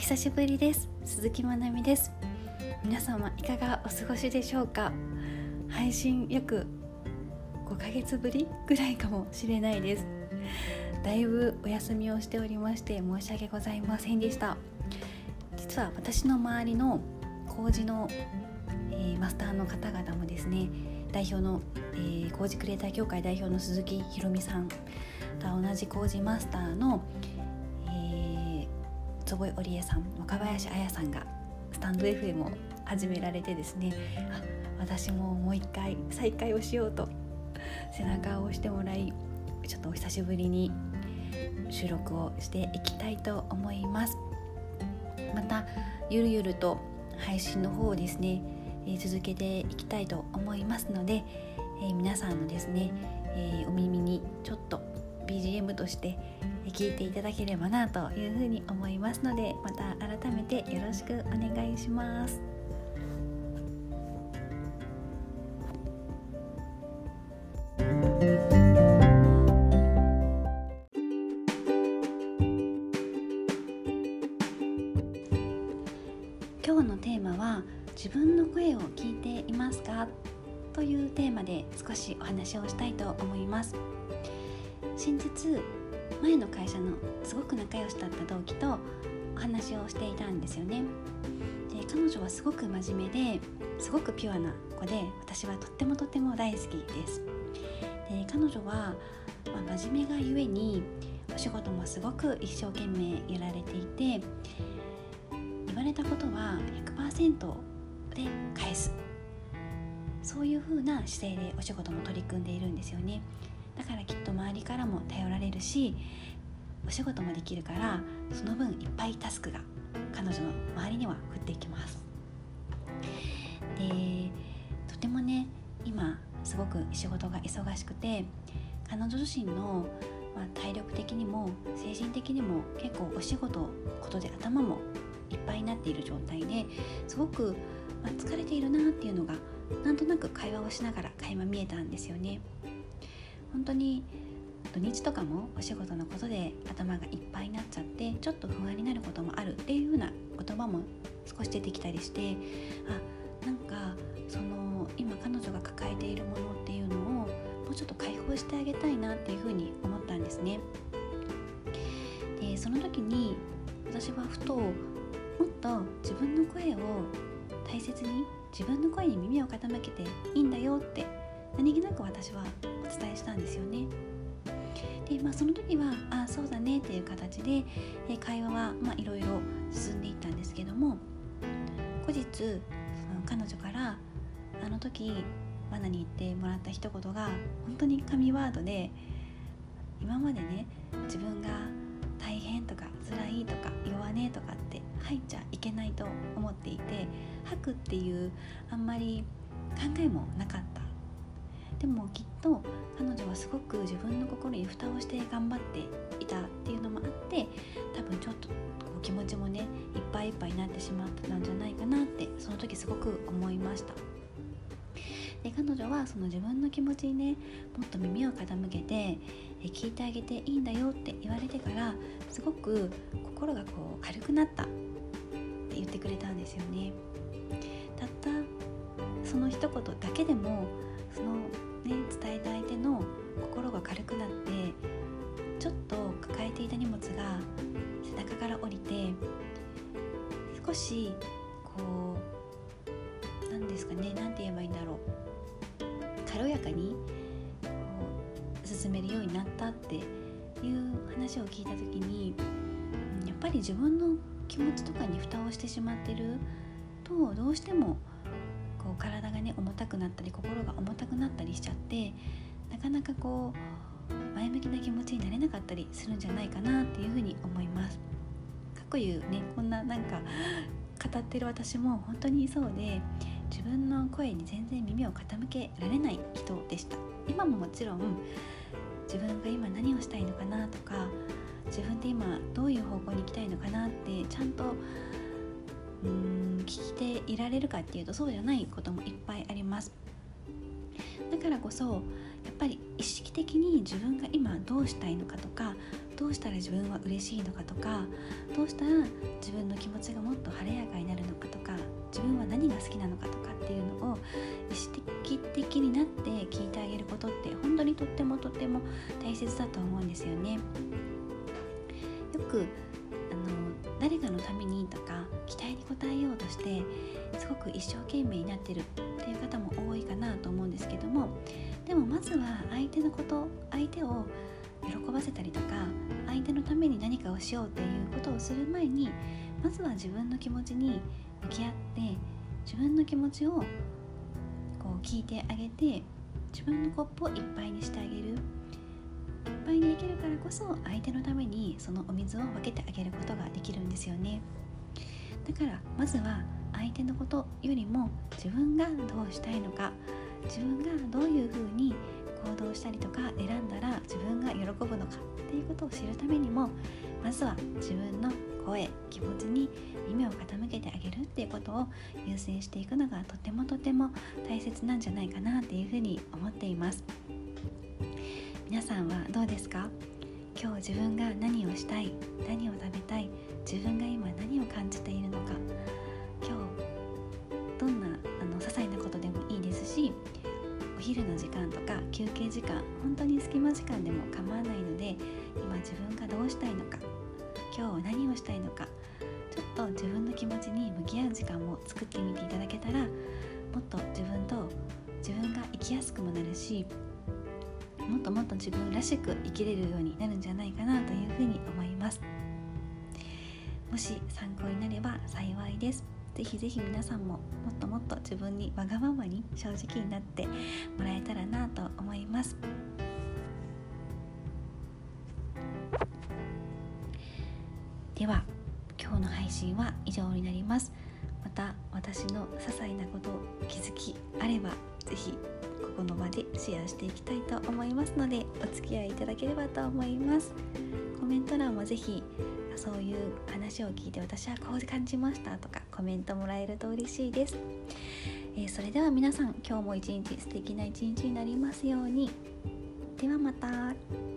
久しぶりです。鈴木まなみです。皆様いかがお過ごしでしょうか？配信約5ヶ月ぶりぐらいかもしれないです。だいぶお休みをしておりまして申し訳ございませんでした。実は私の周りの工事の、えー、マスターの方々もですね代表の、えー、工事クリエイター協会代表の鈴木ひろみさんと同じ工事マスターの、坪井織江さん若林彩さんがスタンド FM を始められてですねあ私ももう一回再開をしようと背中を押してもらいちょっとお久しぶりに収録をしていきたいと思います。またゆるゆると配信の方をですね、え続けていきたいと思いますので、え皆さんのですね、えお耳にちょっと BGM として聞いていただければなというふうに思いますのでまた改めてよろしくお願いします。今日のテーマは自分の声を聞いていますかというテーマで少しお話をしたいと思います先日前の会社のすごく仲良しだった同期とお話をしていたんですよね。で彼女はすごく真面目ですごくピュアな子で私はとってもとっても大好きです。で彼女は、まあ、真面目がゆえにお仕事もすごく一生懸命やられていて言われたことは100%で返す。そういう風な姿勢でお仕事も取り組んでいるんですよね。だからきっと周りからも頼られるしお仕事もできるからその分いっぱいタスクが彼女の周りには降っていきますでとてもね今すごく仕事が忙しくて彼女自身の、まあ、体力的にも精神的にも結構お仕事ことで頭もいっぱいになっている状態ですごく、まあ、疲れているなっていうのがなんとなく会話をしながら垣間見えたんですよね。本当に土日とかもお仕事のことで頭がいっぱいになっちゃってちょっと不安になることもあるっていうような言葉も少し出てきたりしてあなんかその今彼女が抱えているものっていうのをもうちょっと解放してあげたいなっていうふうに思ったんですね。でその時に私はふともっと自分の声を大切に自分の声に耳を傾けていいんだよって何気なく私は伝えしたんですよね。で、まあ、その時は「あそうだね」っていう形で、会話は、まあ、いろいろ進んでいったんですけども後日彼女から「あの時マナに言ってもらった一言が本当に神ワードで今までね自分が大変とか辛いとか弱音とかって吐いちゃいけないと思っていて吐くっていうあんまり考えもなかったでもきっと彼女はすごく自分の心に蓋をして頑張っていたっていうのもあって多分ちょっとこう気持ちもねいっぱいいっぱいになってしまったんじゃないかなってその時すごく思いました。で彼女はその自分の気持ちにねもっと耳を傾けて聞いてあげていいんだよって言われてからすごく心がこう軽くなったって言ってくれたんですよね。たったその一言だけでもそのね、伝えた相手の心が軽くなってちょっと抱えていた荷物が背中から降りて少しこう何ですかね何て言えばいいんだろう。軽やかにこう進めるようになったっていう話を聞いた時にやっぱり自分の気持ちとかに蓋をしてしまってるとどうしても体がね重たくなったり心が重たくなったりしちゃってなかなかこう前向きな気持ちになれなかったりするんじゃないかなっていうふうに思います。かっこ言うねこんななんか語ってる私も本当にそうで自分の声に全然耳を傾けられない人でした今ももちろん自分が今何をしたいのかなとか自分で今どういう方向に行きたいのかなってちゃんとうんいられるかっていうとそうじゃないこともいっぱいありますだからこそやっぱり意識的に自分が今どうしたいのかとかどうしたら自分は嬉しいのかとかどうしたら自分の気持ちがもっと晴れやかになるのかとか自分は何が好きなのかとかっていうのを意識的になって聞いてあげることって本当にとってもとっても大切だと思うんですよね。よく誰かのためにとか期待に応えようとしてすごく一生懸命になってるっていう方も多いかなと思うんですけどもでもまずは相手のこと相手を喜ばせたりとか相手のために何かをしようっていうことをする前にまずは自分の気持ちに向き合って自分の気持ちをこう聞いてあげて自分のコップをいっぱいにしてあげる。いっぱいにできるからこそ相手のためにそのお水を分けてあげることができるんですよね。だからまずは相手のことよりも自分がどうしたいのか自分がどういうふうに行動したりとか選んだら自分が喜ぶのかっていうことを知るためにもまずは自分の声気持ちに耳を傾けてあげるっていうことを優先していくのがとてもとても大切なんじゃないかなっていうふうに思っています。皆さんはどうですか？今日自分が何をしたい？何を食べたい？自分が今何を感じているのか？今日どんなあの些細なことでもいいですしお昼の時間とか休憩時間本当に隙間時間でも構わないので今自分がどうしたいのか？今日何をしたいのか？ちょっと自分の気持ちに向き合う時間を作ってみていただけたらもっと自分と自分が生きやすくもなるしもっともっと自分らしく生きれるようになるんじゃないかなというふうに思います。もし参考になれば幸いです。ぜひぜひ皆さんももっともっと自分にわがままに正直になってもらえたらなと思います。では今日の配信は以上になります。また私の些細なこと気づきあればぜひここの場でシェアしていきたいと思いますのでお付き合いいただければと思います。コメント欄もぜひそういう話を聞いて私はこう感じましたとかコメントもらえると嬉しいです、えー、それでは皆さん今日も一日素敵な一日になりますように。ではまた。